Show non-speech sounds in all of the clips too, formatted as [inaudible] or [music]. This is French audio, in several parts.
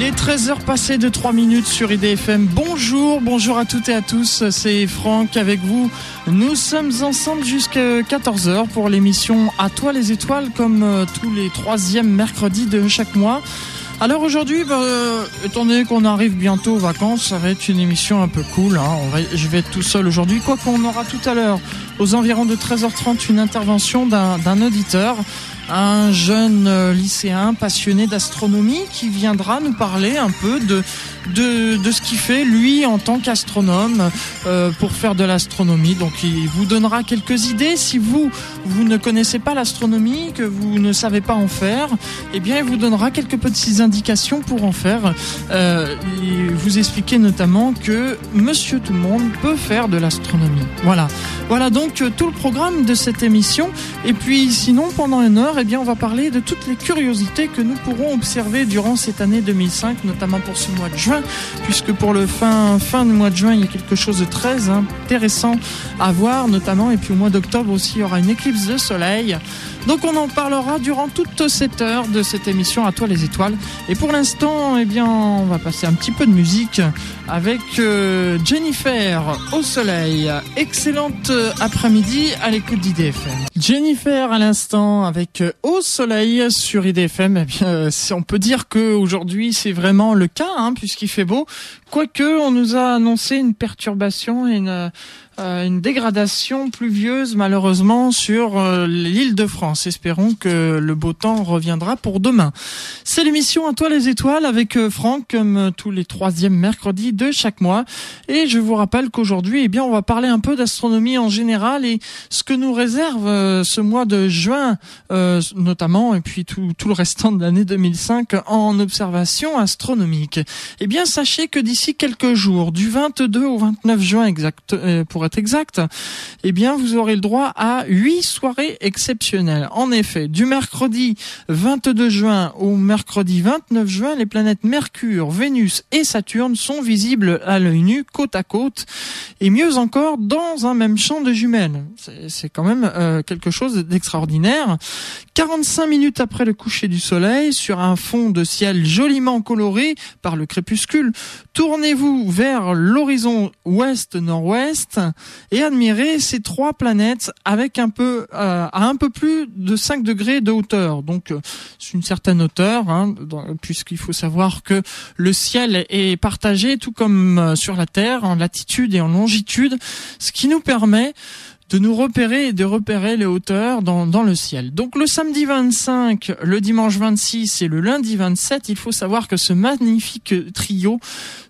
Il est 13h passé de 3 minutes sur IDFM. Bonjour, bonjour à toutes et à tous. C'est Franck avec vous. Nous sommes ensemble jusqu'à 14h pour l'émission À toi les étoiles comme euh, tous les troisièmes mercredis de chaque mois. Alors aujourd'hui, bah, euh, étant donné qu'on arrive bientôt aux vacances, ça va être une émission un peu cool. Hein. Je vais être tout seul aujourd'hui. Quoi qu'on aura tout à l'heure, aux environs de 13h30, une intervention d'un auditeur un jeune euh, lycéen passionné d'astronomie qui viendra nous parler un peu de, de, ce qu'il fait lui en tant qu'astronome euh, pour faire de l'astronomie. Donc il vous donnera quelques idées. Si vous, vous ne connaissez pas l'astronomie, que vous ne savez pas en faire, eh bien il vous donnera quelques petites indications pour en faire. Euh, vous expliquer notamment que Monsieur Tout le Monde peut faire de l'astronomie. Voilà. Voilà donc euh, tout le programme de cette émission. Et puis sinon, pendant une heure, eh bien, on va parler de toutes les curiosités que nous pourrons observer durant cette année 2005, notamment pour ce mois de juin, puisque pour le fin, fin du mois de juin, il y a quelque chose de très intéressant à voir, notamment. Et puis au mois d'octobre aussi, il y aura une éclipse de soleil. Donc on en parlera durant toute cette heure de cette émission à toi les étoiles. Et pour l'instant, eh bien, on va passer un petit peu de musique avec euh, Jennifer au soleil. Excellente après-midi à l'écoute d'IDFM. Jennifer à l'instant avec euh, Au soleil sur IDFM. Eh bien, on peut dire que aujourd'hui c'est vraiment le cas, hein, puisqu'il fait beau. Quoique, on nous a annoncé une perturbation et une euh, une dégradation pluvieuse malheureusement sur euh, l'île de France. Espérons que le beau temps reviendra pour demain. C'est l'émission à toi les étoiles avec euh, Franck comme tous les troisièmes mercredis de chaque mois. Et je vous rappelle qu'aujourd'hui, eh bien, on va parler un peu d'astronomie en général et ce que nous réserve ce mois de juin notamment et puis tout, tout le restant de l'année 2005 en observation astronomique. Eh bien, sachez que d'ici quelques jours, du 22 au 29 juin exact, pour exact, eh bien, vous aurez le droit à huit soirées exceptionnelles. En effet, du mercredi 22 juin au mercredi 29 juin, les planètes Mercure, Vénus et Saturne sont visibles à l'œil nu, côte à côte, et mieux encore, dans un même champ de jumelles. C'est quand même euh, quelque chose d'extraordinaire. 45 minutes après le coucher du soleil, sur un fond de ciel joliment coloré par le crépuscule, tournez-vous vers l'horizon ouest-nord-ouest et admirez ces trois planètes avec un peu euh, à un peu plus de 5 degrés de hauteur. Donc euh, c'est une certaine hauteur, hein, puisqu'il faut savoir que le ciel est partagé tout comme euh, sur la Terre en latitude et en longitude, ce qui nous permet de nous repérer et de repérer les hauteurs dans, dans le ciel. Donc le samedi 25, le dimanche 26 et le lundi 27, il faut savoir que ce magnifique trio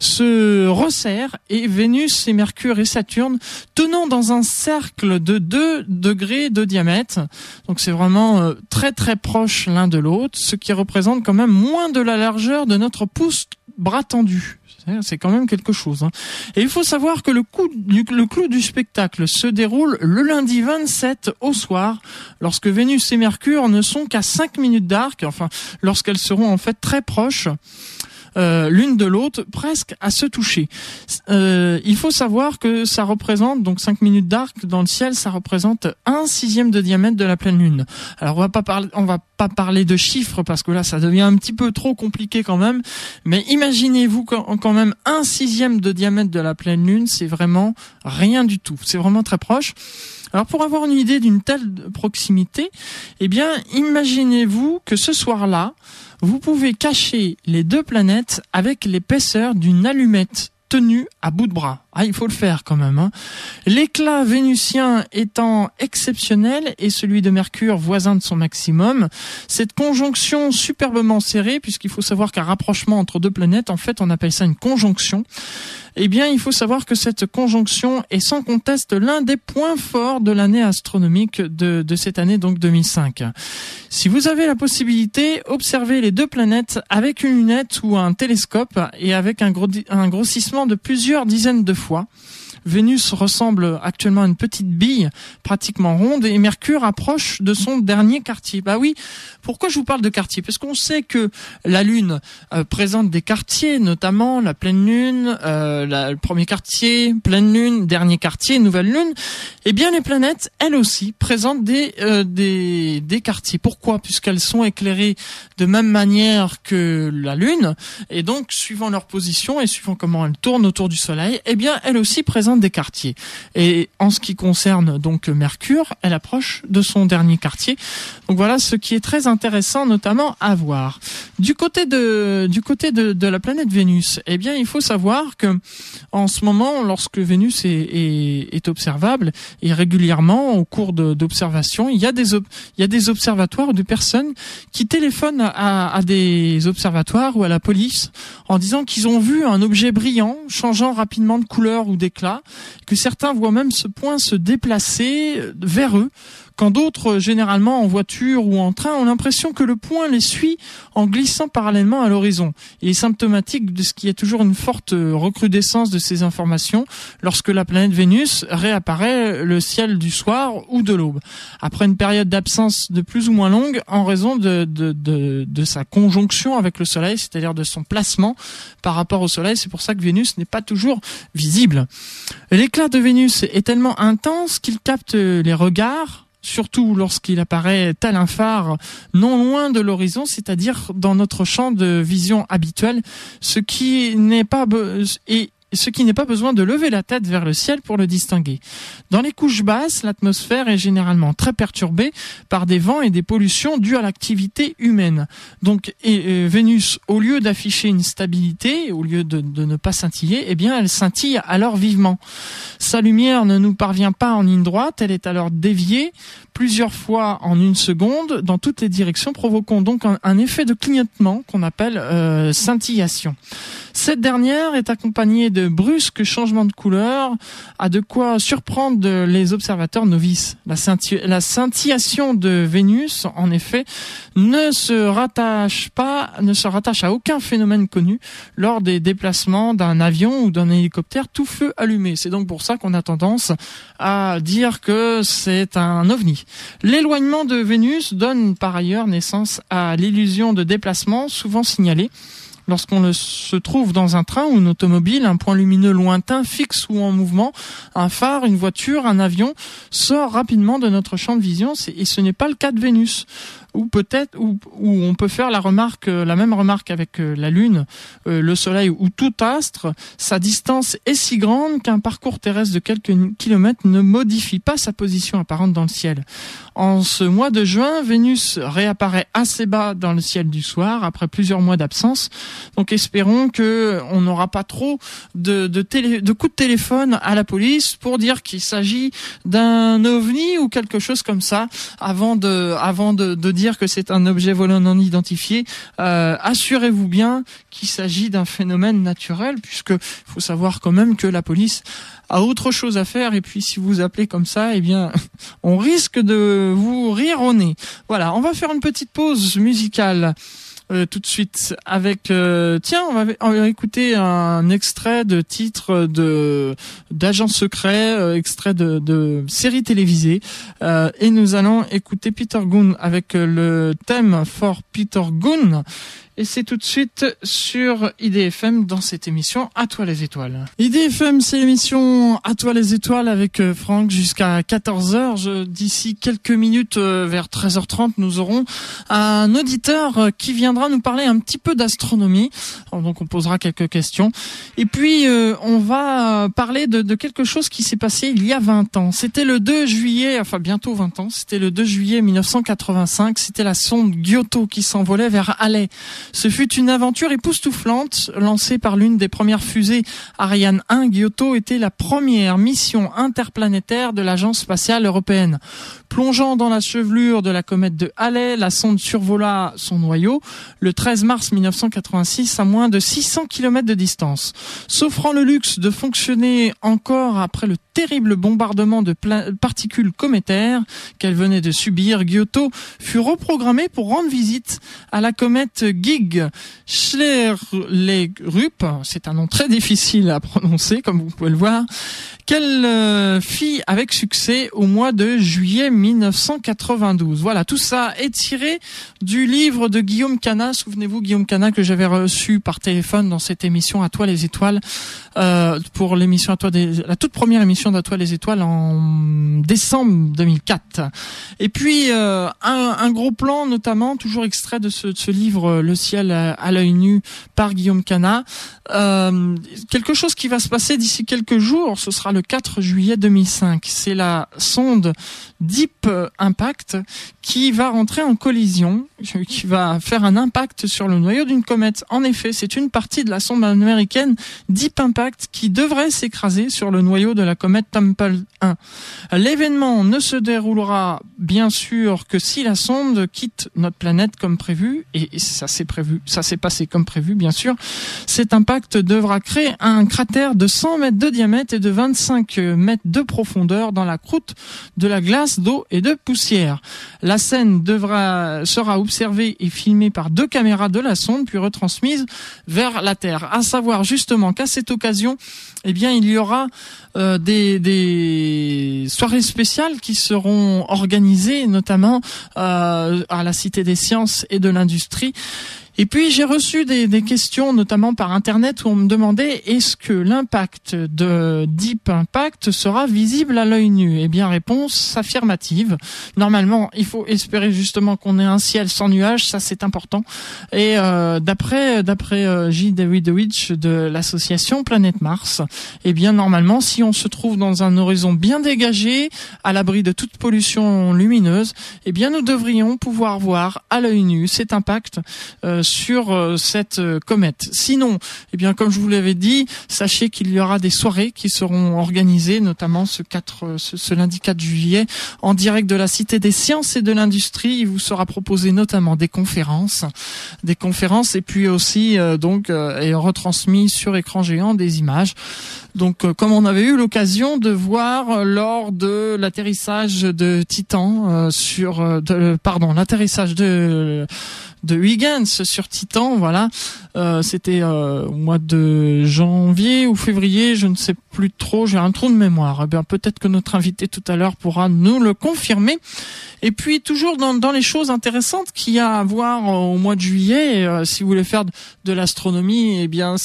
se resserre et Vénus et Mercure et Saturne tenant dans un cercle de 2 degrés de diamètre. Donc c'est vraiment euh, très très proche l'un de l'autre, ce qui représente quand même moins de la largeur de notre pouce bras tendu. C'est quand même quelque chose. Hein. Et il faut savoir que le, coup le clou du spectacle se déroule le lundi 27 au soir, lorsque Vénus et Mercure ne sont qu'à 5 minutes d'arc, enfin lorsqu'elles seront en fait très proches. Euh, l'une de l'autre, presque à se toucher. Euh, il faut savoir que ça représente donc 5 minutes d'arc dans le ciel, ça représente un sixième de diamètre de la pleine lune. Alors on va pas parler, on va pas parler de chiffres parce que là ça devient un petit peu trop compliqué quand même. Mais imaginez-vous quand même un sixième de diamètre de la pleine lune, c'est vraiment rien du tout. C'est vraiment très proche. Alors pour avoir une idée d'une telle proximité, eh bien imaginez-vous que ce soir-là, vous pouvez cacher les deux planètes avec l'épaisseur d'une allumette tenue à bout de bras. Ah, il faut le faire quand même. Hein. L'éclat vénusien étant exceptionnel et celui de Mercure voisin de son maximum, cette conjonction superbement serrée, puisqu'il faut savoir qu'un rapprochement entre deux planètes, en fait, on appelle ça une conjonction, eh bien, il faut savoir que cette conjonction est sans conteste l'un des points forts de l'année astronomique de, cette année, donc 2005. Si vous avez la possibilité, observez les deux planètes avec une lunette ou un télescope et avec un grossissement de plusieurs dizaines de fois fois. Vénus ressemble actuellement à une petite bille pratiquement ronde et Mercure approche de son dernier quartier. Bah oui, pourquoi je vous parle de quartier? Parce qu'on sait que la Lune euh, présente des quartiers, notamment la pleine Lune, euh, le premier quartier, pleine Lune, dernier quartier, nouvelle Lune. Eh bien, les planètes, elles aussi, présentent des, euh, des, des quartiers. Pourquoi? Puisqu'elles sont éclairées de même manière que la Lune, et donc, suivant leur position et suivant comment elles tournent autour du Soleil, eh bien, elles aussi présentent des quartiers. Et en ce qui concerne donc Mercure, elle approche de son dernier quartier. Donc voilà ce qui est très intéressant, notamment à voir. Du côté de, du côté de, la planète Vénus, eh bien, il faut savoir que en ce moment, lorsque Vénus est, observable et régulièrement au cours d'observation, il y a des il y a des observatoires de personnes qui téléphonent à, à des observatoires ou à la police en disant qu'ils ont vu un objet brillant changeant rapidement de couleur ou d'éclat, que certains voient même ce point se déplacer vers eux quand d'autres, généralement en voiture ou en train, ont l'impression que le point les suit en glissant parallèlement à l'horizon. Il est symptomatique de ce qui est toujours une forte recrudescence de ces informations lorsque la planète Vénus réapparaît le ciel du soir ou de l'aube. Après une période d'absence de plus ou moins longue en raison de, de, de, de sa conjonction avec le Soleil, c'est-à-dire de son placement par rapport au Soleil. C'est pour ça que Vénus n'est pas toujours visible. L'éclat de Vénus est tellement intense qu'il capte les regards, surtout lorsqu'il apparaît tel un phare non loin de l'horizon, c'est-à-dire dans notre champ de vision habituel, ce qui n'est pas et ce qui n'est pas besoin de lever la tête vers le ciel pour le distinguer. Dans les couches basses, l'atmosphère est généralement très perturbée par des vents et des pollutions dues à l'activité humaine. Donc et, Vénus, au lieu d'afficher une stabilité, au lieu de, de, ne pas scintiller, eh bien elle scintille alors vivement. Sa lumière ne nous parvient pas en ligne droite, elle est alors déviée plusieurs fois en une seconde dans toutes les directions, provoquant donc un, effet de clignotement qu'on appelle euh, scintillation. Cette dernière est accompagnée de brusques changements de couleur, à de quoi surprendre les observateurs novices. La, la scintillation de Vénus, en effet, ne se rattache pas, ne se rattache à aucun phénomène connu lors des déplacements d'un avion ou d'un hélicoptère tout feu allumé. C'est donc pour ça qu'on a tendance à dire que c'est un ovni. L'éloignement de Vénus donne par ailleurs naissance à l'illusion de déplacement souvent signalée. Lorsqu'on se trouve dans un train ou une automobile, un point lumineux lointain, fixe ou en mouvement, un phare, une voiture, un avion sort rapidement de notre champ de vision. Et ce n'est pas le cas de Vénus ou peut-être où, on peut faire la remarque, euh, la même remarque avec euh, la Lune, euh, le Soleil ou tout astre, sa distance est si grande qu'un parcours terrestre de quelques kilomètres ne modifie pas sa position apparente dans le ciel. En ce mois de juin, Vénus réapparaît assez bas dans le ciel du soir après plusieurs mois d'absence. Donc espérons que on n'aura pas trop de, de, télé, de coups de téléphone à la police pour dire qu'il s'agit d'un ovni ou quelque chose comme ça avant de, avant de, de dire que c'est un objet volant non identifié, euh, assurez-vous bien qu'il s'agit d'un phénomène naturel, puisque faut savoir quand même que la police a autre chose à faire et puis si vous appelez comme ça, eh bien, [laughs] on risque de vous rire au nez. Voilà, on va faire une petite pause musicale. Euh, tout de suite avec euh, tiens on va, on écouter un extrait de titre de d'agent secret euh, extrait de, de série télévisée. Et nous allons écouter Peter Goon avec le thème for Peter Goon et c'est tout de suite sur IDFM dans cette émission À toi les étoiles. IDFM, c'est l'émission À toi les étoiles avec euh, Franck jusqu'à 14h. D'ici quelques minutes, euh, vers 13h30, nous aurons un auditeur euh, qui viendra nous parler un petit peu d'astronomie. Donc on posera quelques questions. Et puis on va parler de, de quelque chose qui s'est passé il y a 20 ans. C'était le 2 juillet, enfin bientôt 20 ans, c'était le 2 juillet 1985. C'était la sonde Giotto qui s'envolait vers Halley ce fut une aventure époustouflante lancée par l'une des premières fusées Ariane 1. Giotto était la première mission interplanétaire de l'agence spatiale européenne. Plongeant dans la chevelure de la comète de Halley, la sonde survola son noyau. Le 13 mars 1986 à moins de 600 km de distance. S'offrant le luxe de fonctionner encore après le terrible bombardement de particules cométaires qu'elle venait de subir, Giotto fut reprogrammée pour rendre visite à la comète Gig Schlerup, c'est un nom très difficile à prononcer comme vous pouvez le voir, qu'elle euh, fit avec succès au mois de juillet 1992. Voilà, tout ça est tiré du livre de Guillaume Cana. Souvenez-vous, Guillaume Cana que j'avais reçu par téléphone dans cette émission À toi les étoiles, euh, pour l'émission à toi des, la toute première émission d'À toi les étoiles en décembre 2004. Et puis euh, un, un, gros plan, notamment toujours extrait de ce, de ce livre Le ciel à l'œil nu par Guillaume Cana. Euh, quelque chose qui va se passer d'ici quelques jours, ce sera le 4 juillet 2005. C'est la sonde Deep Impact qui va rentrer en collision, [laughs] qui va faire un impact sur le noyau d'une comète. En effet, c'est une partie de la sonde américaine Deep Impact qui devrait s'écraser sur le noyau de la comète Temple 1. L'événement ne se déroulera bien sûr que si la sonde quitte notre planète comme prévu, et ça s'est prévu, ça s'est passé comme prévu bien sûr. Cet impact devra créer un cratère de 100 mètres de diamètre et de 25 mètres de profondeur dans la croûte de la glace d'eau et de poussière. La scène devra, sera observée et filmée par deux caméras de la sonde puis retransmise vers la Terre. À savoir justement qu'à cette occasion, eh bien, il y aura euh, des, soirées spéciales qui seront organisées, notamment euh, à la Cité des Sciences et de l'Industrie. Et puis j'ai reçu des, des, questions, notamment par internet, où on me demandait est-ce que l'impact de Deep Impact sera visible à l'œil nu? Eh bien, réponse affirmative. Normalement, il faut espérer justement qu'on ait un ciel sans nuages, ça c'est important. Et euh, d'après d'après euh, J. Davidowicz de l'association Planète Mars, eh bien normalement, si on se trouve dans un horizon bien dégagé, à l'abri de toute pollution lumineuse, eh bien nous devrions pouvoir voir à l'œil nu cet impact. Euh, sur euh, cette euh, comète. Sinon, eh bien, comme je vous l'avais dit, sachez qu'il y aura des soirées qui seront organisées, notamment ce 4, euh, ce, lundi 4 juillet, en direct de la Cité des Sciences et de l'Industrie. Il vous sera proposé notamment des conférences, des conférences, et puis aussi donc et retransmis sur écran géant des images. Donc, comme on avait eu l'occasion de voir lors de l'atterrissage de Titan sur, pardon, l'atterrissage de de Huygens sur Titan. Voilà, euh, c'était euh, au mois de janvier ou février, je ne sais plus trop. J'ai un trou de mémoire. Eh bien, peut-être que notre invité tout à l'heure pourra nous le confirmer. Et puis toujours dans, les choses intéressantes qu'il y a à voir au mois de juillet, euh, si vous voulez faire de, l'astronomie, eh bien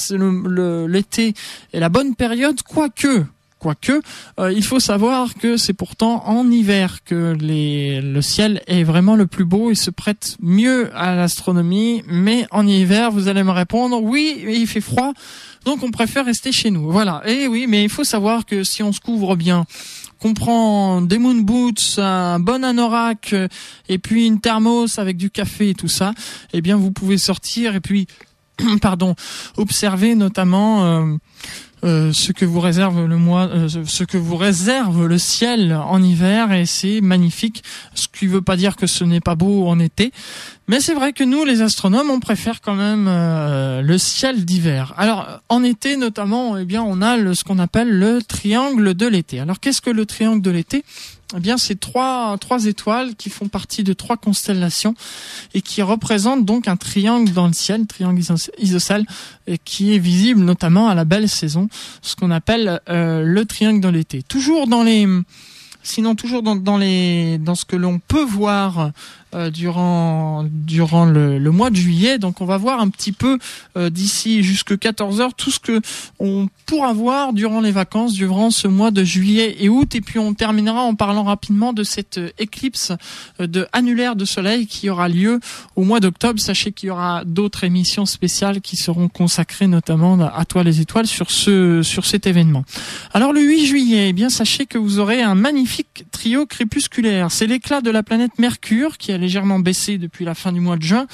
l'été le, est la bonne période, quoique Quoique, euh, il faut savoir que c'est pourtant en hiver que le ciel est vraiment le plus beau et se prête mieux à l'astronomie. Mais en hiver, vous allez me répondre, oui, il fait froid, donc on préfère rester chez nous. Voilà. Et oui, mais il faut savoir que si on se couvre bien, qu'on prend des moon boots, un bon anorak euh, et puis une thermos avec du café et tout ça, eh bien vous pouvez sortir et puis [clears throat] pardon, observer notamment euh, euh, ce que vous réserve le mois, euh, ce que vous réserve le ciel en hiver et c'est magnifique. Ce qui ne veut pas dire que ce n'est pas beau en été, mais c'est vrai que nous, les astronomes, on préfère quand même euh, le ciel d'hiver. Alors en été notamment, eh bien, on a ce qu'on appelle le triangle de l'été. Alors qu'est-ce que le triangle de l'été? Eh bien, c'est trois, étoiles qui font partie de trois constellations et qui représentent donc un triangle dans le ciel, triangle isocèle, qui est visible notamment à la belle saison, ce qu'on appelle euh, le triangle dans l'été. Toujours dans les, sinon toujours dans, dans les, dans ce que l'on peut voir euh, durant durant le, mois de juillet. Donc on va voir un petit peu euh, d'ici jusque 14 heures tout ce que on pourra voir durant les vacances, durant ce mois de juillet et août. Et puis on terminera en parlant rapidement de cette euh, éclipse de annulaire de soleil qui aura lieu au mois d'octobre. Sachez qu'il y aura d'autres émissions spéciales qui seront consacrées notamment à toi les étoiles sur ce sur cet événement. Alors le 8 juillet, eh bien sachez que vous aurez un magnifique trio crépusculaire. C'est l'éclat de la planète Mercure qui a légèrement baissé depuis la fin du mois de juin.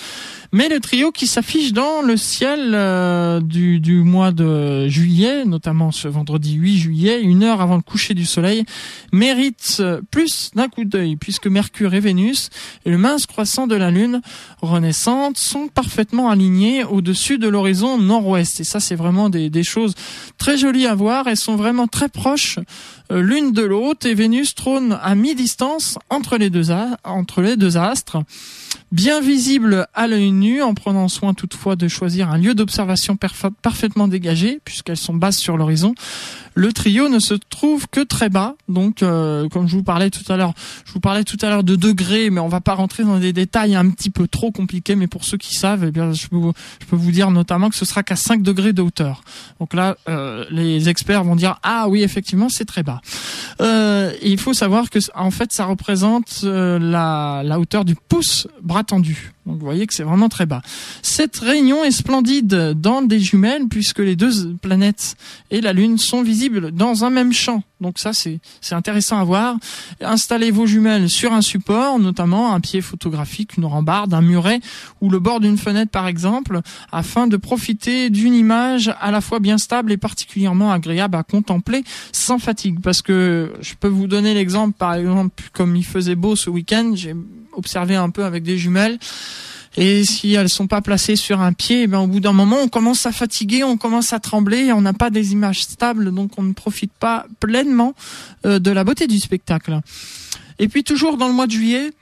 Mais le trio qui s'affiche dans le ciel euh, du, mois de juillet, notamment ce vendredi 8 juillet, une heure avant le coucher du soleil, mérite euh, plus d'un coup d'œil, puisque Mercure et Vénus et le mince croissant de la Lune renaissante sont parfaitement alignés au-dessus de l'horizon nord-ouest. Et ça, c'est vraiment des, des, choses très jolies à voir. Elles sont vraiment très proches l'une de l'autre et Vénus trône à mi-distance entre les deux, entre les deux astres bien visible à l'œil nu, en prenant soin toutefois de choisir un lieu d'observation parfaitement dégagé, puisqu'elles sont basses sur l'horizon. Le trio ne se trouve que très bas, donc euh, comme je vous parlais tout à l'heure, je vous parlais tout à l'heure de degrés, mais on va pas rentrer dans des détails un petit peu trop compliqués. Mais pour ceux qui savent, eh bien, je peux, vous, dire notamment que ce sera qu'à 5 degrés de hauteur. Donc là, euh, les experts vont dire ah oui effectivement c'est très bas. Euh, il faut savoir que en fait ça représente la, la hauteur du pouce bras tendu. Donc vous voyez que c'est vraiment très bas. Cette réunion est splendide dans des jumelles puisque les deux planètes et la Lune sont visibles dans un même champ. Donc ça c'est intéressant à voir. Installez vos jumelles sur un support, notamment un pied photographique, une rambarde, un muret ou le bord d'une fenêtre par exemple, afin de profiter d'une image à la fois bien stable et particulièrement agréable à contempler sans fatigue. Parce que je peux vous donner l'exemple par exemple comme il faisait beau ce week-end, j'ai observé un peu avec des jumelles. Et si elles sont pas placées sur un pied, eh ben au bout d'un moment, on commence à fatiguer, on commence à trembler, on n'a pas des images stables, donc on ne profite pas pleinement euh, de la beauté du spectacle. Et puis toujours dans le mois de juillet,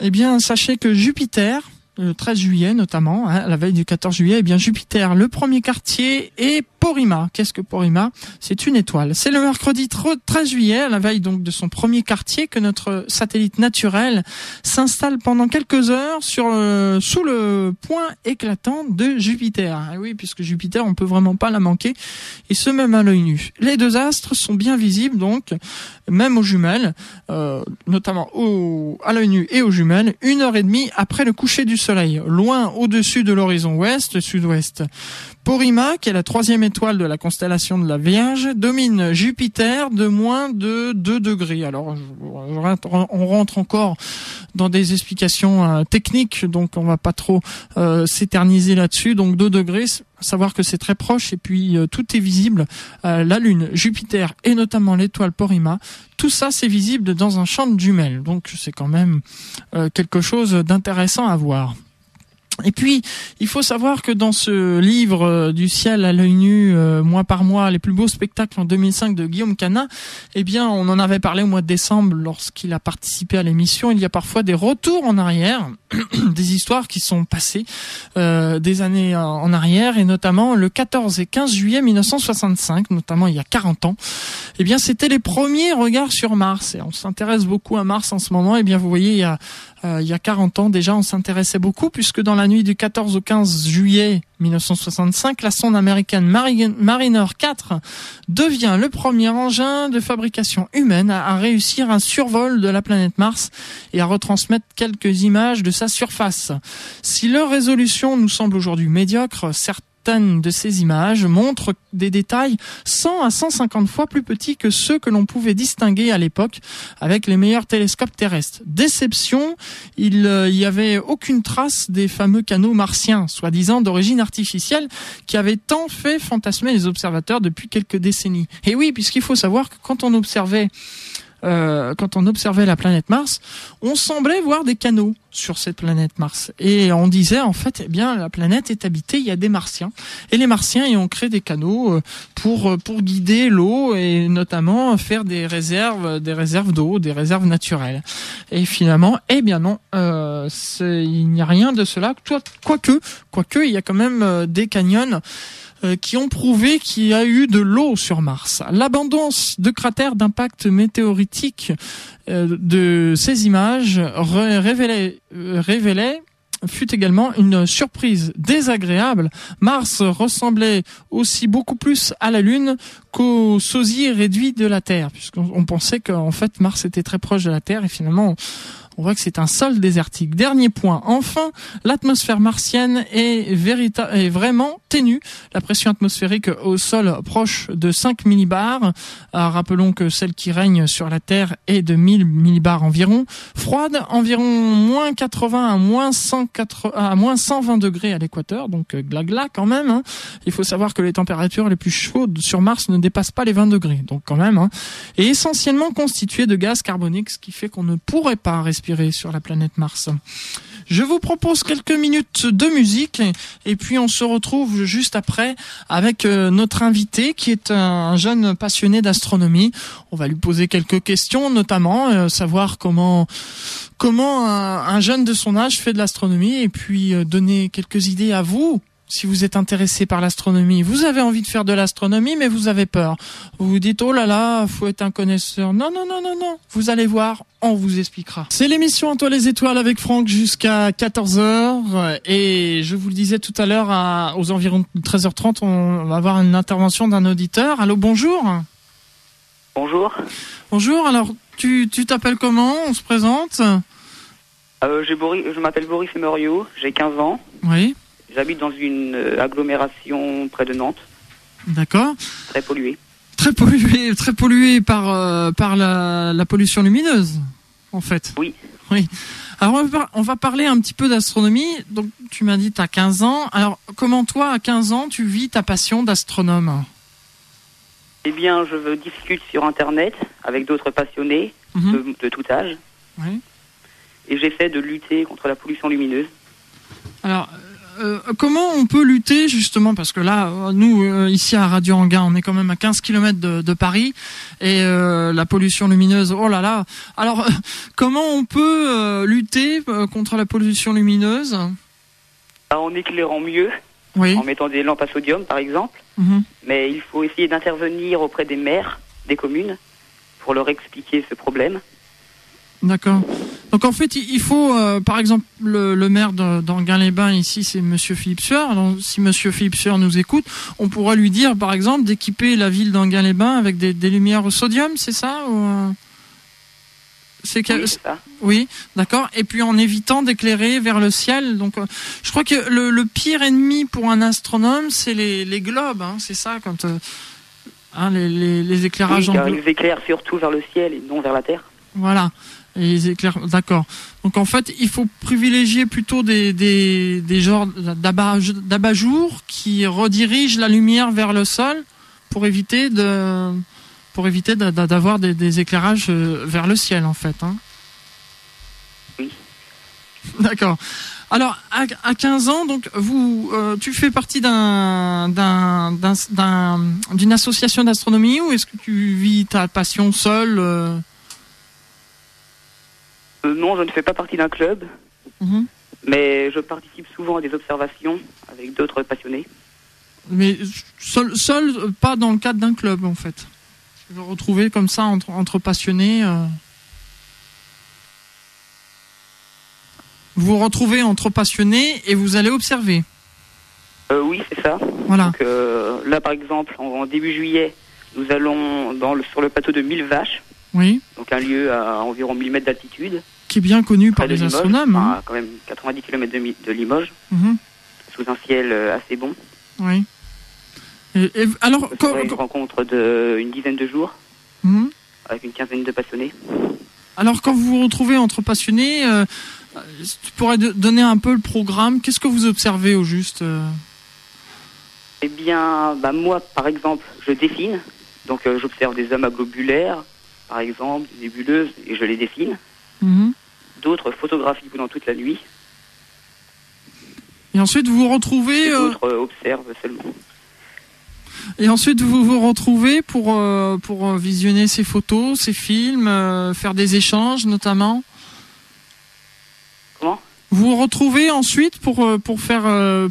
eh bien sachez que Jupiter, le 13 juillet notamment, hein, la veille du 14 juillet, eh bien Jupiter, le premier quartier, et Porima. Qu'est-ce que Porima? C'est une étoile. C'est le mercredi 13 juillet, à la veille donc de son premier quartier, que notre satellite naturel s'installe pendant quelques heures sur sous le point éclatant de Jupiter. Et ah oui, puisque Jupiter, on peut vraiment pas la manquer, et ce même à l'œil nu. Les deux astres sont bien visibles donc, même aux jumelles, euh, notamment au, à l'œil nu et aux jumelles, une heure et demie après le coucher du soleil, loin au-dessus de l'horizon ouest, sud-ouest. Porima, qui est la troisième étoile de la constellation de la Vierge, domine Jupiter de moins de 2 degrés. Alors, on rentre encore dans des explications euh, techniques, donc on va pas trop euh, s'éterniser là-dessus. Donc 2 degrés, savoir que c'est très proche et puis euh, tout est visible. la Lune, Jupiter et notamment l'étoile Porima, tout ça c'est visible dans un champ de jumelles. Donc c'est quand même quelque chose d'intéressant à voir. Et puis, il faut savoir que dans ce livre euh, du ciel à l'œil nu, euh, mois par mois, les plus beaux spectacles en 2005 de Guillaume Canin, eh bien, on en avait parlé au mois de décembre lorsqu'il a participé à l'émission. Il y a parfois des retours en arrière, [clears throat] des histoires qui sont passées euh, des années en arrière, et notamment le 14 et 15 juillet 1965, notamment il y a 40 ans. Eh bien, c'était les premiers regards sur Mars. Et on s'intéresse beaucoup à Mars en ce moment. Eh bien, vous voyez, il y a euh, il y a 40 ans déjà, on s'intéressait beaucoup puisque dans la nuit du 14 au 15 juillet 1965, la sonde américaine Mariner 4 devient le premier engin de fabrication humaine à, réussir un survol de la planète Mars et à retransmettre quelques images de sa surface. Si leur résolution nous semble aujourd'hui médiocre, certes de ces images montrent des détails 100 à 150 fois plus petits que ceux que l'on pouvait distinguer à l'époque avec les meilleurs télescopes terrestres. Déception, il n'y euh, avait aucune trace des fameux canaux martiens, soi-disant d'origine artificielle, qui avaient tant fait fantasmer les observateurs depuis quelques décennies. Et oui, puisqu'il faut savoir que quand on observait euh, quand on observait la planète Mars, on semblait voir des canaux sur cette planète Mars. Et on disait en fait, eh bien, la planète est habitée, il y a des Martiens. Et les Martiens y ont créé des canaux euh, pour euh, pour guider l'eau et notamment faire des réserves, des réserves d'eau, des réserves naturelles. Et finalement, eh bien non, il n'y a rien de cela. Quoique, quoique, il y a quand même des canyons qui ont prouvé qu'il y a eu de l'eau sur Mars. L'abondance de cratères d'impact météoritique euh, de ces images révélait, euh, révélait fut également une surprise désagréable. Mars ressemblait aussi beaucoup plus à la Lune qu'au sosie réduit de la Terre, puisqu'on pensait qu'en fait Mars était très proche de la Terre et finalement on voit que c'est un sol désertique. Dernier point. Enfin, l'atmosphère martienne est, est vraiment ténue. La pression atmosphérique au sol proche de 5 millibars. Euh, rappelons que celle qui règne sur la Terre est de 1000 millibars environ. Froide, environ moins 80 à moins, 180, à moins 120 degrés à l'équateur. Donc euh, gla quand même. Hein. Il faut savoir que les températures les plus chaudes sur Mars ne dépassent pas les 20 degrés. Donc quand même. Hein. Et essentiellement constituée de gaz carbonique, ce qui fait qu'on ne pourrait pas respirer sur la planète Mars. Je vous propose quelques minutes de musique et puis on se retrouve juste après avec euh, notre invité qui est un jeune passionné d'astronomie. On va lui poser quelques questions, notamment euh, savoir comment comment un, jeune de son âge fait de l'astronomie et puis euh, donner quelques idées à vous si vous êtes intéressé par l'astronomie, vous avez envie de faire de l'astronomie, mais vous avez peur. Vous vous dites, oh là là, faut être un connaisseur. Non, non, non, non, non. Vous allez voir, on vous expliquera. C'est l'émission toi les étoiles avec Franck jusqu'à 14h. Et je vous le disais tout à l'heure, aux environs de 13h30, on va avoir une intervention d'un auditeur. Allô, bonjour. Bonjour. Bonjour, alors tu t'appelles comment? On se présente euh, Je m'appelle Boris Emerio, j'ai 15 ans. Oui. J'habite dans une euh, agglomération près de Nantes. D'accord. Très polluée. Très polluée, très polluée par, euh, par la, la, pollution lumineuse, en fait. Oui. Oui. Alors, on va, parler un petit peu d'astronomie. Donc, tu m'as dit, tu as 15 ans. Alors, comment toi, à 15 ans, tu vis ta passion d'astronome? Eh bien, je discute sur Internet avec d'autres passionnés mhm. de, de, tout âge. Oui. Et j'essaie de lutter contre la pollution lumineuse. Alors, euh, comment on peut lutter justement parce que là, nous euh, ici à Radio Anguin, on est quand même à 15 km de, Paris et euh, la pollution lumineuse, oh là là. Alors, comment on peut lutter contre la pollution lumineuse? Bah, En éclairant mieux, oui. en mettant des lampes à sodium par exemple. Mhm. Mais il faut essayer d'intervenir auprès des maires des communes pour leur expliquer ce problème. D'accord. Donc en fait, il faut, euh, par exemple, le, maire d'Anguin-les-Bains ici, c'est Monsieur Philippe Sueur. Si Monsieur Philippe Sueur nous écoute, on pourra lui dire, par exemple, d'équiper la ville d'Anguin-les-Bains avec des, lumières au sodium, c'est ça euh, C'est oui, ça. Oui, d'accord. Et puis en évitant d'éclairer vers le ciel. Donc, euh, je crois que le, pire ennemi pour un astronome, c'est les, globes. Hein, c'est ça, quand hein, les, éclairages. Oui, car ils éclairent surtout vers le ciel et non vers la Terre. Voilà d'accord. Donc en fait, il faut privilégier plutôt des, des, des genres d'abat-jour qui redirigent la lumière vers le sol pour éviter de pour éviter d'avoir des, éclairages euh, vers le ciel en fait. Hein. Oui. [laughs] D'accord. Alors à, 15 ans, donc vous, euh, tu fais partie d'un d'une association d'astronomie ou est-ce que tu vis ta passion seule euh? Euh, non, je ne fais pas partie d'un club, mhm. mais je participe souvent à des observations avec d'autres passionnés. Mais seul, seul, pas dans le cadre d'un club, en fait. Je veux retrouver comme ça entre, entre passionnés. Euh. Vous vous retrouvez entre passionnés et vous allez observer. Euh, oui, c'est ça. Voilà. Donc, là, par exemple, en, début juillet, nous allons dans le, sur le plateau de Mille Vaches. Oui. Donc un lieu à environ 1000 mètres d'altitude qui est bien connu par les astronomes. Hein. quand même 90 km de, Limoges, mhm. sous un ciel euh, assez bon. Oui. Et, alors, quand, une rencontre d'une dizaine de jours, mhm. avec une quinzaine de passionnés. Alors, quand vous vous retrouvez entre passionnés, euh, tu pourrais donner un peu le programme. Qu'est-ce que vous observez au juste euh? Eh bien, bah, moi, par exemple, je dessine. Donc, j'observe des à globulaires, par exemple, des nébuleuses, et je les dessine. Mhm. D'autres photographient pendant toute la nuit. Et ensuite, vous vous retrouvez. Euh, d'autres observent seulement. Et ensuite, vous vous retrouvez pour, euh, pour euh, visionner ces photos, ces films, faire des échanges notamment Comment? Vous vous retrouvez ensuite pour, pour, faire,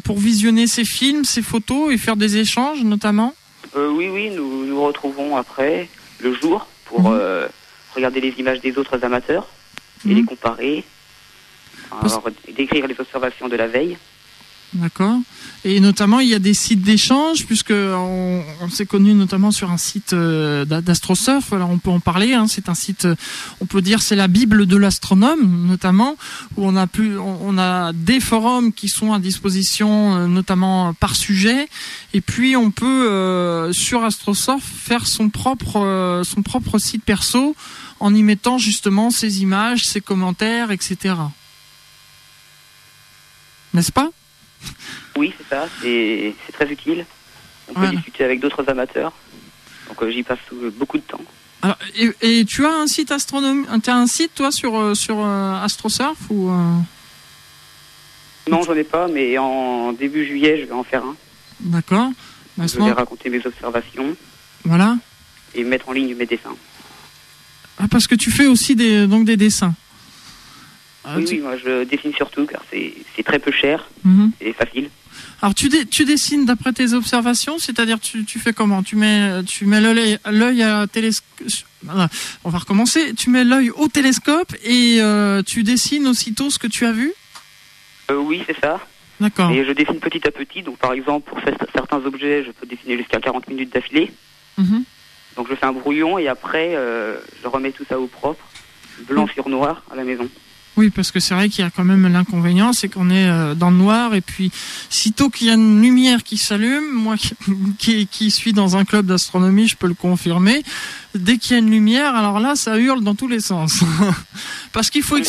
pour visionner ces films, ces photos et faire des échanges notamment Oui, oui, nous nous retrouvons après, le jour, pour mhm. regarder les images des autres amateurs et les mhm. comparer, alors, décrire les observations de la veille. D'accord. Et notamment, il y a des sites d'échange, puisque on, s'est connu notamment sur un site euh, d'astrosurf. Alors, on peut en parler. Hein. c'est un site, euh, on peut dire, c'est la bible de l'astronome, notamment, où on a pu, on, a des forums qui sont à disposition, euh, notamment par sujet. Et puis, on peut sur AstroSurf faire son propre, son propre site perso en y mettant justement ses images, ses commentaires, etc. N'est-ce pas? Oui, c'est ça, c'est très utile. On peut discuter avec d'autres amateurs. Donc euh, j'y passe beaucoup de temps. et, tu as un site astronomie, as un site toi sur sur AstroSurf ou Non, j'en ai pas, mais en début juillet, je vais en faire un. D'accord. Bah, je vais raconter mes observations. Voilà. Et mettre en ligne mes dessins. Ah, parce que tu fais aussi des, donc des dessins. Ah, oui, oui, moi je dessine surtout car c'est très peu cher mhm. et facile. Alors tu, tu dessines d'après tes observations, c'est-à-dire tu, tu fais comment? Tu mets, tu mets l'œil à télescope. On va recommencer. Tu mets l'œil au télescope et euh, tu dessines aussitôt ce que tu as vu? Euh, Oui, c'est ça. D'accord. Et je dessine petit à petit. Donc, par exemple, pour certains objets, je peux dessiner jusqu'à 40 minutes d'affilée. Mhm. Donc, je fais un brouillon et après, euh, je remets tout ça au propre, blanc sur noir, à la maison. Oui, parce que c'est vrai qu'il y a quand même l'inconvénient, c'est qu'on est euh, dans le noir et puis sitôt qu'il y a une lumière qui s'allume, moi qui, [laughs] suis dans un club d'astronomie, je peux le confirmer, dès qu'il y a une lumière, alors là, ça hurle dans tous les sens. [laughs] parce qu'il faut, il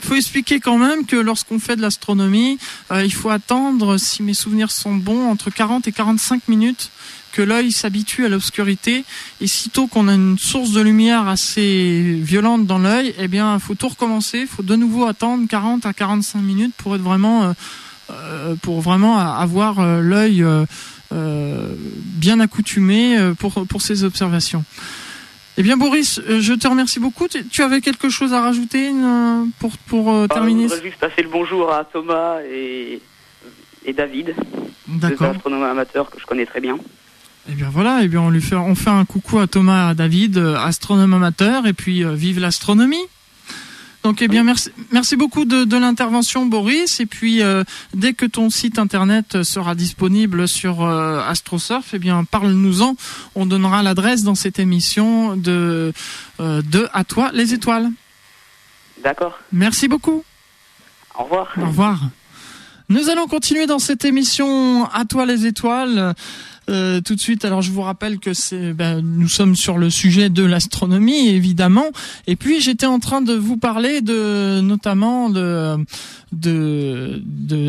faut expliquer quand même que lorsqu'on fait de l'astronomie, euh, il faut attendre, si mes souvenirs sont bons, entre 40 et 45 minutes que l'œil s'habitue à l'obscurité. Et sitôt qu'on a une source de lumière assez violente dans l'œil, eh bien, il faut tout recommencer. Il faut de nouveau attendre 40 à 45 minutes pour être vraiment, euh, euh, pour vraiment avoir l'œil bien accoutumé pour, pour ces observations. Eh bien, Boris, euh, je te remercie beaucoup. Tu avais quelque chose à rajouter euh, pour, pour euh, terminer Je voudrais juste passer le bonjour à Thomas et, et David, deux astronomes amateurs que je connais très bien. Eh bien voilà, eh bien on lui fait, on fait un coucou à Thomas et à David, astronome amateur, et puis vive l'astronomie. Donc, eh bien, merci, merci beaucoup de, de l'intervention, Boris. Et puis, euh, dès que ton site internet sera disponible sur euh, AstroSurf, eh bien, parle-nous-en. On donnera l'adresse dans cette émission de, euh, de À toi les étoiles. D'accord. Merci beaucoup. Au revoir. Au revoir. Nous allons continuer dans cette émission À toi les étoiles. Euh, tout de suite. Alors je vous rappelle que c'est, ben, nous sommes sur le sujet de l'astronomie évidemment. Et puis j'étais en train de vous parler de notamment de de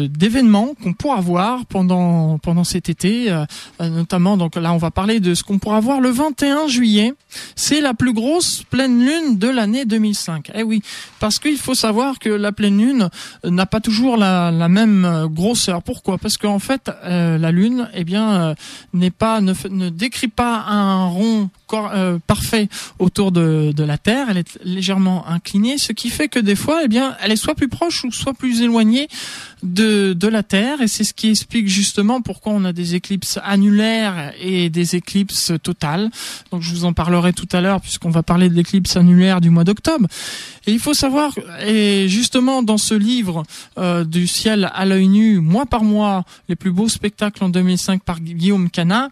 d'événements qu'on pourra voir pendant pendant cet été, euh, notamment donc là on va parler de ce qu'on pourra voir le 21 juillet. C'est la plus grosse pleine lune de l'année 2005. Eh oui, parce qu'il faut savoir que la pleine lune n'a pas toujours la, la même grosseur. Pourquoi? Parce qu'en fait euh, la lune, eh bien n'est pas ne, ne décrit pas un rond euh, parfait autour de, de, la Terre, elle est légèrement inclinée, ce qui fait que des fois, eh bien, elle est soit plus proche ou soit plus éloignée de, de la Terre, et c'est ce qui explique justement pourquoi on a des éclipses annulaires et des éclipses totales. Donc je vous en parlerai tout à l'heure puisqu'on va parler de l'éclipse annulaire du mois d'octobre. Et il faut savoir, et justement dans ce livre euh, du ciel à l'œil nu, mois par mois, les plus beaux spectacles en 2005 par Guillaume Cana,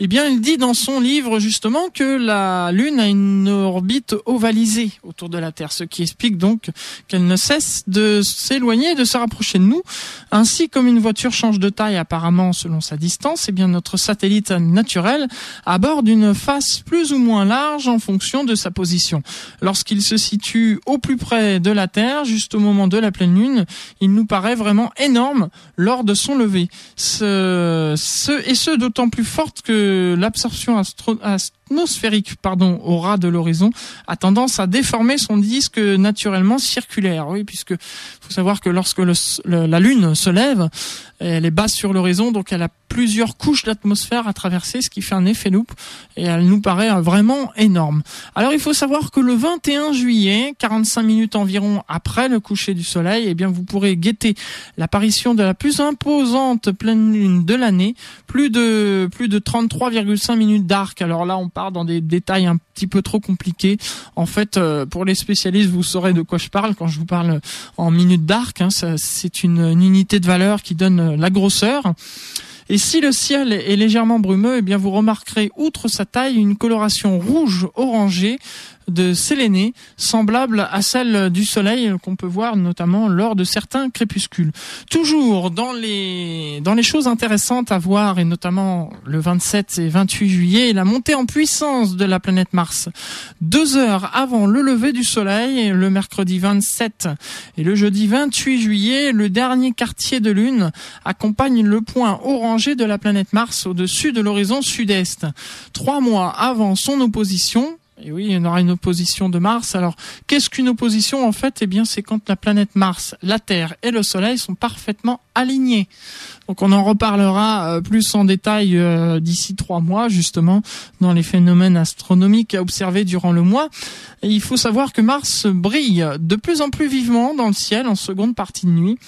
eh bien il dit dans son livre justement que la Lune a une orbite ovalisée autour de la Terre, ce qui explique donc qu'elle ne cesse de s'éloigner, de se rapprocher de nous. Ainsi comme une voiture change de taille apparemment selon sa distance, eh bien notre satellite naturel aborde une face plus ou moins large en fonction de sa position. Lorsqu'il se situe au plus près de la Terre, juste au moment de la pleine Lune, il nous paraît vraiment énorme lors de son lever. Ce, et ce d'autant plus forte que l'absorption astro, atmosphérique pardon, au ras de l'horizon a tendance à déformer son disque naturellement circulaire. Oui, puisque faut savoir que lorsque la Lune se lève, elle est basse sur l'horizon, donc elle a plusieurs couches d'atmosphère à traverser, ce qui fait un effet loupe, et elle nous paraît vraiment énorme. Alors il faut savoir que le 21 juillet, 45 minutes environ après le coucher du soleil, eh bien vous pourrez guetter l'apparition de la plus imposante pleine lune de l'année, plus de plus de 33,5 minutes d'arc. Alors là, on part dans des détails un petit peu trop compliqués. En fait, euh, pour les spécialistes, vous saurez de quoi je parle quand je vous parle en minutes d'arc. Hein. C'est une, unité de valeur qui donne la grosseur. Et si le ciel est légèrement brumeux, eh bien vous remarquerez outre sa taille une coloration rouge orangée de sélénée, semblable à celle du Soleil qu'on peut voir notamment lors de certains crépuscules. Toujours dans les, dans les choses intéressantes à voir, et notamment le 27 et 28 juillet, la montée en puissance de la planète Mars. Deux heures avant le lever du Soleil, le mercredi 27 et le jeudi 28 juillet, le dernier quartier de lune accompagne le point orangé de la planète Mars au-dessus de l'horizon sud-est. Trois mois avant son opposition, Et oui, il y aura une opposition de Mars. Alors, qu'est-ce qu'une opposition en fait? Eh bien, c'est quand la planète Mars, la Terre et le Soleil sont parfaitement alignés. Donc, on en reparlera euh, plus en détail euh, d'ici trois mois, justement, dans les phénomènes astronomiques à observer durant le mois. Il faut savoir que Mars brille de plus en plus vivement dans le ciel en seconde partie de nuit.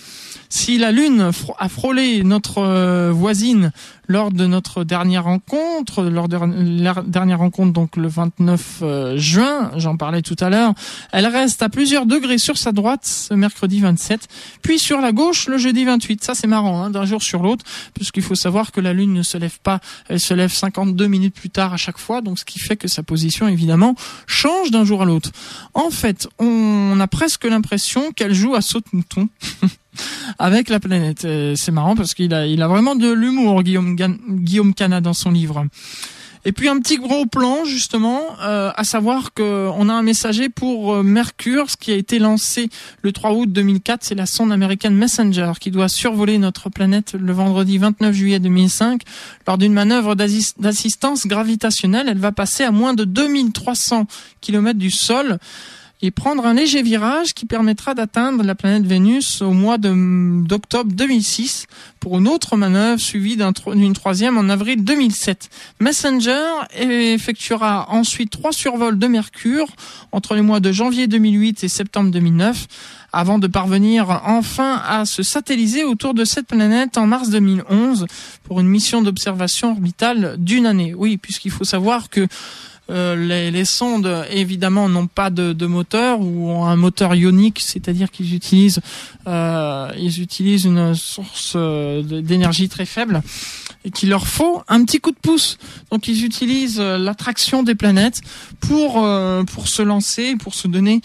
Si la Lune a frôlé notre euh, voisine lors de notre dernière rencontre, lors de la dernière rencontre donc le 29 euh, juin, j'en parlais tout à l'heure, elle reste à plusieurs degrés sur sa droite ce mercredi 27, puis sur la gauche le jeudi 28. Ça c'est marrant, hein, d'un jour sur l'autre, puisqu'il faut savoir que la Lune ne se lève pas, elle se lève 52 minutes plus tard à chaque fois, donc ce qui fait que sa position évidemment change d'un jour à l'autre. En fait, on a presque l'impression qu'elle joue à saute-mouton. [laughs] avec la planète. C'est marrant parce qu'il a, il a vraiment de l'humour, Guillaume, Guillaume dans son livre. Et puis un petit gros plan justement, euh, à savoir qu'on a un messager pour euh, Mercure, ce qui a été lancé le 3 août 2004, c'est la sonde américaine Messenger qui doit survoler notre planète le vendredi 29 juillet 2005 lors d'une manœuvre d'assistance gravitationnelle. Elle va passer à moins de 2300 km du sol et prendre un léger virage qui permettra d'atteindre la planète Vénus au mois d'octobre 2006 pour une autre manœuvre suivie d'une troisième en avril 2007. Messenger effectuera ensuite trois survols de Mercure entre les mois de janvier 2008 et septembre 2009 avant de parvenir enfin à se satelliser autour de cette planète en mars 2011 pour une mission d'observation orbitale d'une année. Oui, puisqu'il faut savoir que euh, les, les, sondes, évidemment, n'ont pas de, de, moteur ou ont un moteur ionique, c'est-à-dire qu'ils utilisent, euh, ils utilisent une source euh, d'énergie très faible et qu'il leur faut un petit coup de pouce. Donc, ils utilisent euh, l'attraction des planètes pour pour se lancer, pour se donner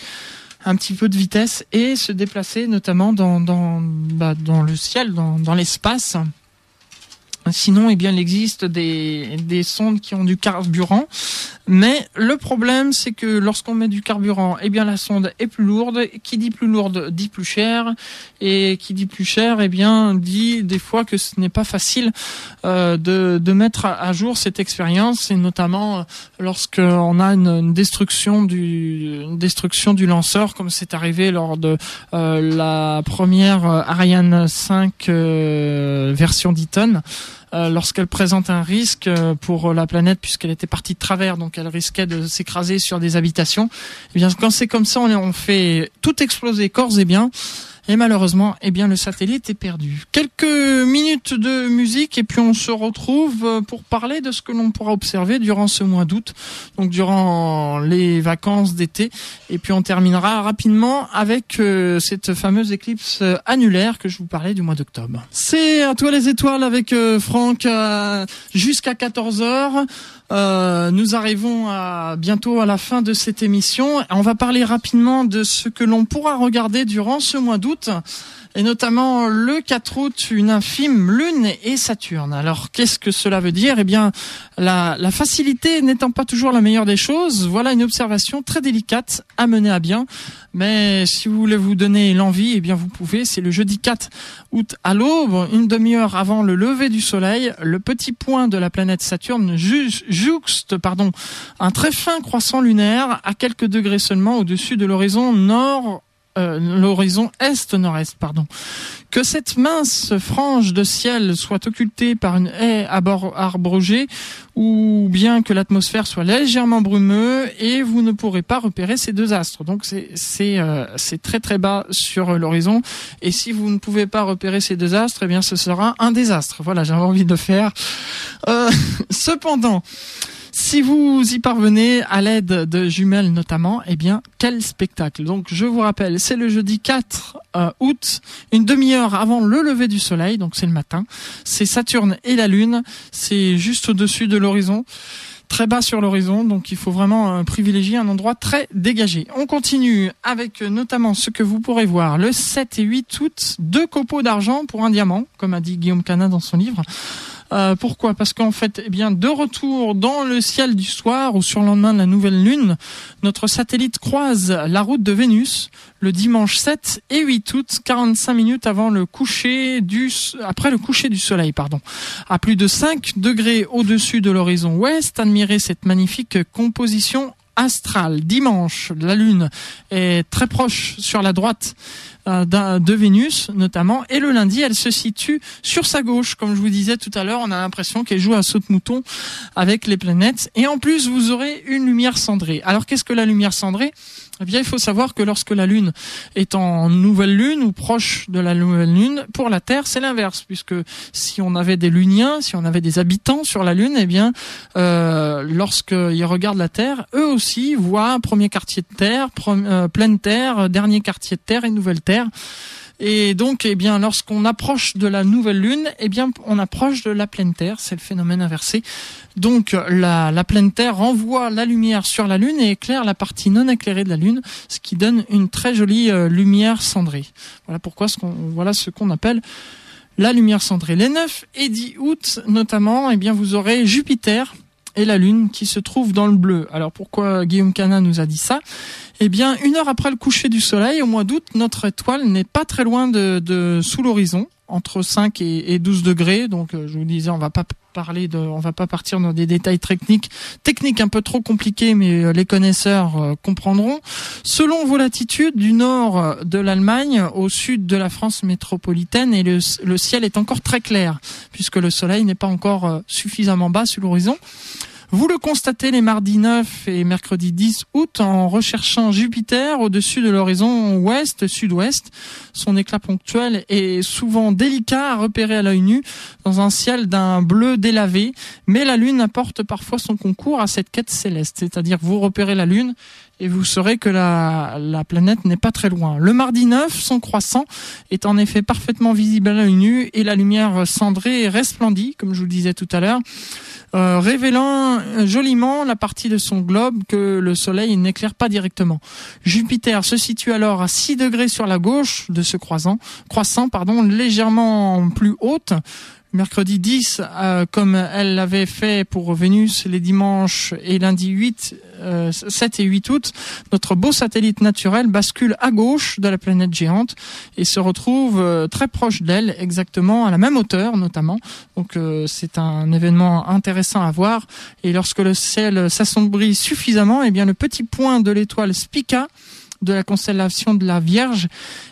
un petit peu de vitesse et se déplacer, notamment dans dans, bah, dans le ciel, dans, dans l'espace. Sinon, eh bien, il existe des, des sondes qui ont du carburant. Mais le problème, c'est que lorsqu'on met du carburant, eh bien, la sonde est plus lourde. Qui dit plus lourde dit plus cher. Et qui dit plus cher, eh bien, dit des fois que ce n'est pas facile euh, de, de mettre à jour cette expérience. Et notamment euh, lorsqu'on a une, destruction du une destruction du lanceur, comme c'est arrivé lors de euh, la première Ariane 5 version 10 tonnes. Euh, lorsqu'elle présente un risque euh, pour la planète puisqu'elle était partie de travers, donc elle risquait de s'écraser sur des habitations. Eh bien, quand c'est comme ça, on fait tout exploser corps et bien. Et malheureusement, eh bien, le satellite est perdu. Quelques minutes de musique et puis on se retrouve euh, pour parler de ce que l'on pourra observer durant ce mois d'août, donc durant les vacances d'été. Et puis on terminera rapidement avec euh, cette fameuse éclipse annulaire que je vous parlais du mois d'octobre. C'est à toi les étoiles avec euh, Franck jusqu'à 14 h euh, nous arrivons à, bientôt à la fin de cette émission. On va parler rapidement de ce que l'on pourra regarder durant ce mois d'août et notamment le 4 août, une infime Lune et Saturne. Alors qu'est-ce que cela veut dire? Eh bien, la, la facilité n'étant pas toujours la meilleure des choses, voilà une observation très délicate à mener à bien. Mais si vous voulez vous donner l'envie, eh bien vous pouvez. C'est le jeudi 4 août à l'aube, une demi-heure avant le lever du soleil, le petit point de la planète Saturne jouxte pardon, un très fin croissant lunaire à quelques degrés seulement au-dessus de l'horizon nord euh, l'horizon est-nord-est, pardon. Que cette mince frange de ciel soit occultée par une haie arbrogée ou bien que l'atmosphère soit légèrement brumeuse et vous ne pourrez pas repérer ces deux astres. Donc c'est euh, très très bas sur l'horizon et si vous ne pouvez pas repérer ces deux astres, eh bien ce sera un désastre. Voilà, j'avais envie de faire. Euh, [laughs] cependant, si vous y parvenez à l'aide de jumelles notamment, eh bien, quel spectacle. Donc, je vous rappelle, c'est le jeudi 4 euh, août, une demi-heure avant le lever du soleil, donc c'est le matin. C'est Saturne et la Lune, c'est juste au-dessus de l'horizon très bas sur l'horizon, donc il faut vraiment euh, privilégier un endroit très dégagé. On continue avec euh, notamment ce que vous pourrez voir le 7 et 8 août, deux copeaux d'argent pour un diamant, comme a dit Guillaume Cana dans son livre. Euh, pourquoi? Parce qu'en fait, eh bien, de retour dans le ciel du soir ou sur le lendemain de la nouvelle lune, notre satellite croise la route de Vénus le dimanche 7 et 8 août, 45 minutes avant le coucher du, après le coucher du soleil, pardon. À plus de 5 degrés au-dessus de l'horizon ouest, admirez cette magnifique composition astrale. Dimanche, la Lune est très proche sur la droite euh, de Vénus notamment. Et le lundi, elle se situe sur sa gauche. Comme je vous disais tout à l'heure, on a l'impression qu'elle joue à saute-mouton avec les planètes. Et en plus, vous aurez une lumière cendrée. Alors qu'est-ce que la lumière cendrée? Eh bien, il faut savoir que lorsque la Lune est en nouvelle Lune ou proche de la nouvelle Lune, pour la Terre, c'est l'inverse, puisque si on avait des Luniens, si on avait des habitants sur la Lune, eh bien, euh, lorsqu'ils regardent la Terre, eux aussi voient premier quartier de Terre, euh, pleine Terre, dernier quartier de Terre et nouvelle Terre. Et donc, eh bien, lorsqu'on approche de la nouvelle lune, eh bien, on approche de la pleine Terre. C'est le phénomène inversé. Donc, la, pleine Terre renvoie la lumière sur la lune et éclaire la partie non éclairée de la lune, ce qui donne une très jolie euh, lumière cendrée. Voilà pourquoi ce qu'on, appelle la lumière cendrée. Les 9 et 10 août, notamment, eh bien, vous aurez Jupiter et la Lune qui se trouve dans le bleu. Alors pourquoi Guillaume Canin nous a dit ça? Eh bien, une heure après le coucher du Soleil, au mois d'août, notre étoile n'est pas très loin de, sous l'horizon, entre 5 et, 12 degrés. Donc, euh, je vous disais, on va pas parler de, on va pas partir dans des détails techniques, techniques un peu trop compliqués, mais euh, les connaisseurs euh, comprendront. Selon vos latitudes, du nord de l'Allemagne au sud de la France métropolitaine, et le, le ciel est encore très clair, puisque le soleil n'est pas encore suffisamment bas sur l'horizon. Vous le constatez les mardis 9 et mercredi 10 août en recherchant Jupiter au-dessus de l'horizon ouest-sud-ouest. Son éclat ponctuel est souvent délicat à repérer à l'œil nu dans un ciel d'un bleu délavé, mais la Lune apporte parfois son concours à cette quête céleste. C'est-à-dire vous repérez la Lune et vous saurez que la, la planète n'est pas très loin. Le mardi 9, son croissant est en effet parfaitement visible à l'œil nu et la lumière cendrée resplendit, comme je vous le disais tout à l'heure. Euh, révélant joliment la partie de son globe que le Soleil n'éclaire pas directement. Jupiter se situe alors à 6 degrés sur la gauche de ce croissant, croissant pardon, légèrement plus haute mercredi 10, euh, comme elle l'avait fait pour Vénus les dimanches et lundi 8, 7 euh, et 8 août, notre beau satellite naturel bascule à gauche de la planète géante et se retrouve euh, très proche d'elle, exactement à la même hauteur notamment. Donc c'est un événement intéressant à voir. Et lorsque le ciel s'assombrit suffisamment, eh bien le petit point de l'étoile Spica de la constellation de la Vierge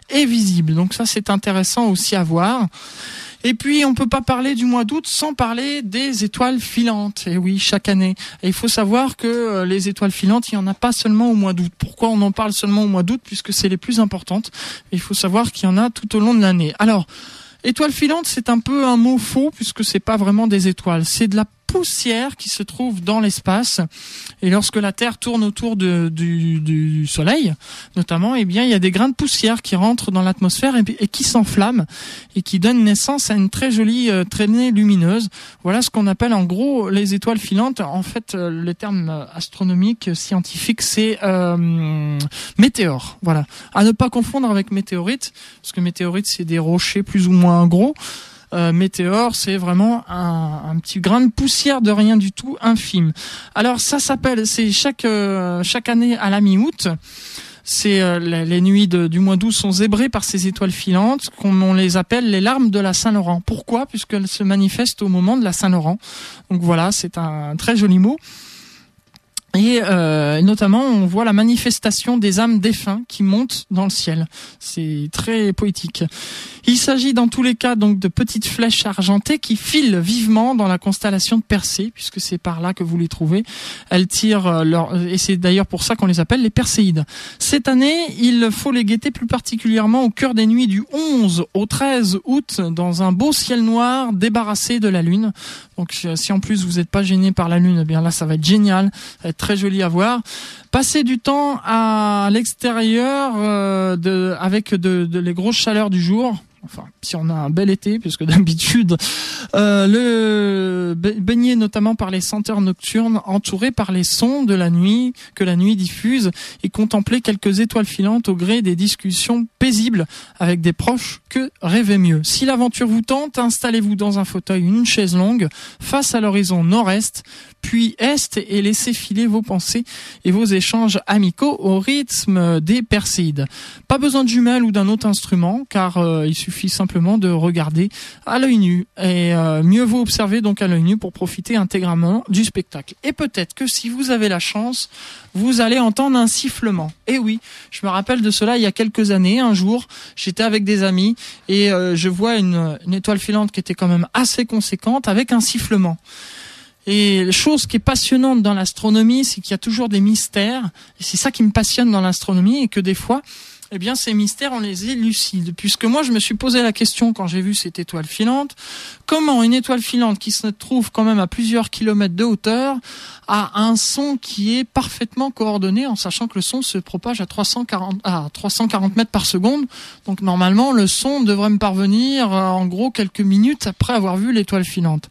est visible. Donc ça c'est intéressant aussi à voir. Et puis, on peut pas parler du mois d'août sans parler des étoiles filantes. Et oui, chaque année. Et il faut savoir que euh, les étoiles filantes, il y en a pas seulement au mois d'août. Pourquoi on en parle seulement au mois d'août Puisque c'est les plus importantes? il faut savoir qu'il y en a tout au long de l'année. Alors, étoiles filantes, c'est un peu un mot faux puisque c'est pas vraiment des étoiles. C'est de la poussière qui se trouve dans l'espace. Et lorsque la Terre tourne autour de, du, Soleil, notamment, eh bien, il y a des grains de poussière qui rentrent dans l'atmosphère et, qui s'enflamment et qui donnent naissance à une très jolie euh, traînée lumineuse. Voilà ce qu'on appelle en gros les étoiles filantes. En fait, euh, le terme astronomique scientifique, c'est euh, météore. Voilà. À ne pas confondre avec météorite, parce que météorite, c'est des rochers plus ou moins gros. Euh, météore, c'est vraiment un, petit grain de poussière de rien du tout, infime. Alors ça s'appelle, c'est chaque euh, chaque année à la mi-août. C'est euh, les, nuits du mois d'août sont zébrées par ces étoiles filantes, qu'on on les appelle les larmes de la Saint-Laurent. Pourquoi? Puisqu'elles se manifestent au moment de la Saint-Laurent. Donc voilà, c'est un très joli mot. Et euh, notamment, on voit la manifestation des âmes défunts qui montent dans le ciel. C'est très poétique. Il s'agit dans tous les cas donc de petites flèches argentées qui filent vivement dans la constellation de Persée, puisque c'est par là que vous les trouvez. Elles tirent euh, leur et c'est d'ailleurs pour ça qu'on les appelle les Perséides. Cette année, il faut les guetter plus particulièrement au cœur des nuits du 11 au 13 août dans un beau ciel noir débarrassé de la lune. Donc si en plus vous n'êtes pas gêné par la lune, eh bien là ça va être génial, être très joli à voir. Passer du temps à l'extérieur euh, avec de, de les grosses chaleurs du jour, enfin si on a un bel été, puisque d'habitude euh, le baigner notamment par les senteurs nocturnes, entouré par les sons de la nuit que la nuit diffuse, et contempler quelques étoiles filantes au gré des discussions paisibles avec des proches que rêver mieux. Si l'aventure vous tente, installez-vous dans un fauteuil, une chaise longue, face à l'horizon nord-est, puis est, et laissez filer vos pensées et vos échanges amicaux au rythme des Perséides. Pas besoin de jumelles ou d'un autre instrument, car euh, il suffit simplement de regarder à l'œil nu. Et euh, mieux vaut observer donc à l'œil nu pour profiter intégralement du spectacle. Et peut-être que si vous avez la chance, vous allez entendre un sifflement. Et oui, je me rappelle de cela il y a quelques années. Un jour, j'étais avec des amis et euh, je vois une étoile filante qui était quand même assez conséquente avec un sifflement. Et la chose qui est passionnante dans l'astronomie, c'est qu'il y a toujours des mystères. Et c'est ça qui me passionne dans l'astronomie et que des fois, eh bien, ces mystères, on les élucide. Puisque moi, je me suis posé la question quand j'ai vu cette étoile filante, comment une étoile filante qui se trouve quand même à plusieurs kilomètres de hauteur a un son qui est parfaitement coordonné en sachant que le son se propage à 340, à 340 mètres par seconde. Donc, normalement, le son devrait me parvenir euh, en gros quelques minutes après avoir vu l'étoile filante.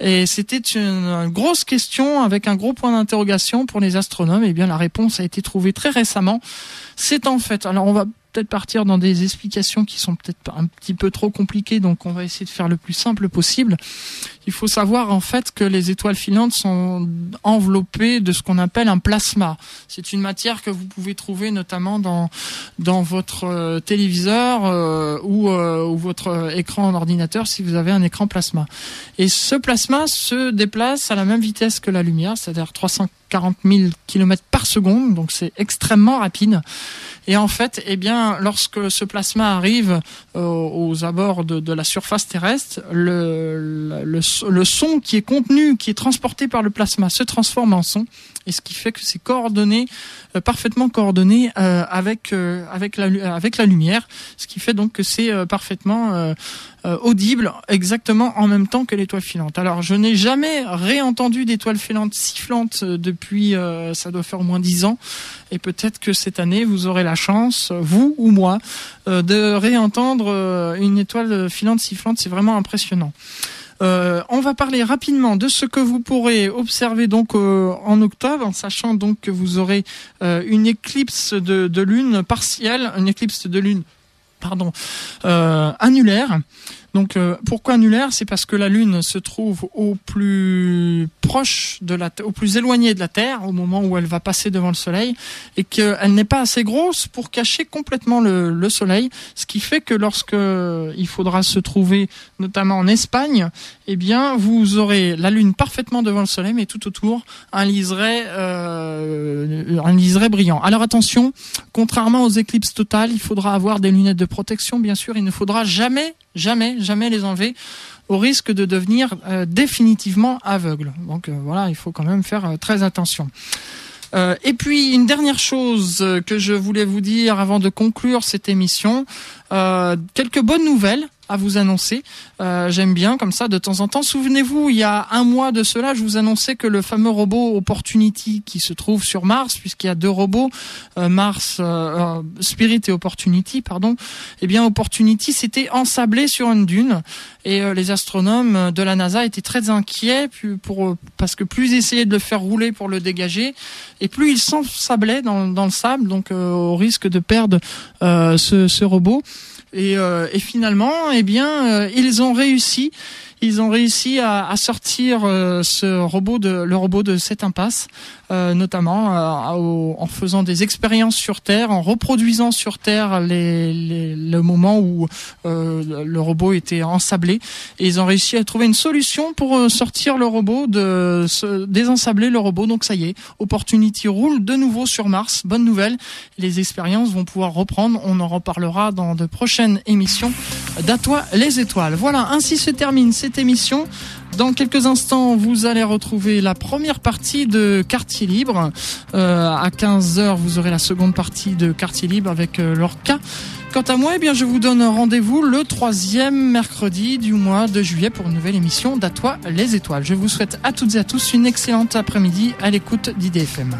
Et c'était une, grosse question avec un gros point d'interrogation pour les astronomes. Et eh bien, la réponse a été trouvée très récemment. C'est en fait, alors on va peut-être partir dans des explications qui sont peut-être un petit peu trop compliquées, donc on va essayer de faire le plus simple possible. Il faut savoir en fait que les étoiles filantes sont enveloppées de ce qu'on appelle un plasma. C'est une matière que vous pouvez trouver notamment dans dans votre euh, téléviseur euh, ou, euh, ou votre écran d'ordinateur si vous avez un écran plasma. Et ce plasma se déplace à la même vitesse que la lumière, c'est-à-dire 340 000 km par seconde, donc c'est extrêmement rapide. Et en fait, eh lorsque ce plasma arrive euh, aux abords de, la surface terrestre, le, le, son qui est contenu, qui est transporté par le plasma, se transforme en son, et ce qui fait que c'est coordonné, euh, parfaitement coordonné euh, avec avec la avec la lumière, ce qui fait donc que c'est parfaitement audible exactement en même temps que l'étoile filante. Alors, je n'ai jamais réentendu d'étoile filante sifflante depuis, ça doit faire au moins dix ans, et peut-être que cette année vous aurez la chance, vous ou moi, euh, de réentendre euh, une étoile filante sifflante. C'est vraiment impressionnant. Euh, on va parler rapidement de ce que vous pourrez observer donc en octobre, en sachant donc que vous aurez une éclipse de, lune partielle, une éclipse de lune, annulaire. Donc euh, pourquoi annulaire? C'est parce que la Lune se trouve au plus proche de la, au plus éloigné de la Terre au moment où elle va passer devant le Soleil et qu'elle n'est pas assez grosse pour cacher complètement le, le, Soleil, ce qui fait que lorsque il faudra se trouver notamment en Espagne, eh bien vous aurez la Lune parfaitement devant le Soleil, mais tout autour un liseré, euh, un liseré brillant. Alors attention, contrairement aux éclipses totales, il faudra avoir des lunettes de protection, bien sûr. Il ne faudra jamais jamais, jamais les enlever au risque de devenir euh, définitivement aveugle. Donc euh, voilà, il faut quand même faire euh, très attention. et puis une dernière chose que je voulais vous dire avant de conclure cette émission, quelques bonnes nouvelles à vous annoncer. Euh, J'aime bien comme ça de temps en temps. Souvenez-vous, il y a un mois de cela, je vous annonçais que le fameux robot Opportunity qui se trouve sur Mars, puisqu'il y a deux robots, euh, Mars, euh, euh, Spirit et Opportunity, pardon. Eh bien, Opportunity s'était ensablé sur une dune et euh, les astronomes de la NASA étaient très inquiets pour, parce que plus ils essayaient de le faire rouler pour le dégager et plus il s'ensablait dans, le sable, donc au risque de perdre ce, ce robot. Et, euh, et finalement, eh bien, euh, ils ont réussi ils ont réussi à, sortir euh, ce robot le robot de cette impasse, euh, notamment euh, en faisant des expériences sur Terre, en reproduisant sur Terre le moment où le robot était ensablé. Et ils ont réussi à trouver une solution pour sortir le robot, désensabler le robot. Donc ça y est, Opportunity roule de nouveau sur Mars. Bonne nouvelle, les expériences vont pouvoir reprendre. On en reparlera dans de prochaines émissions d'Atois les étoiles. Voilà, ainsi se termine cette émission. Dans quelques instants, vous allez retrouver la première partie de Quartier Libre. Euh, à 15h, vous aurez la seconde partie de Quartier Libre avec euh, Lorca. Quant à moi, eh bien, je vous donne rendez-vous le troisième mercredi du mois de juillet pour une nouvelle émission d'Atois les étoiles. Je vous souhaite à toutes et à tous une excellente après-midi à l'écoute d'IDFM.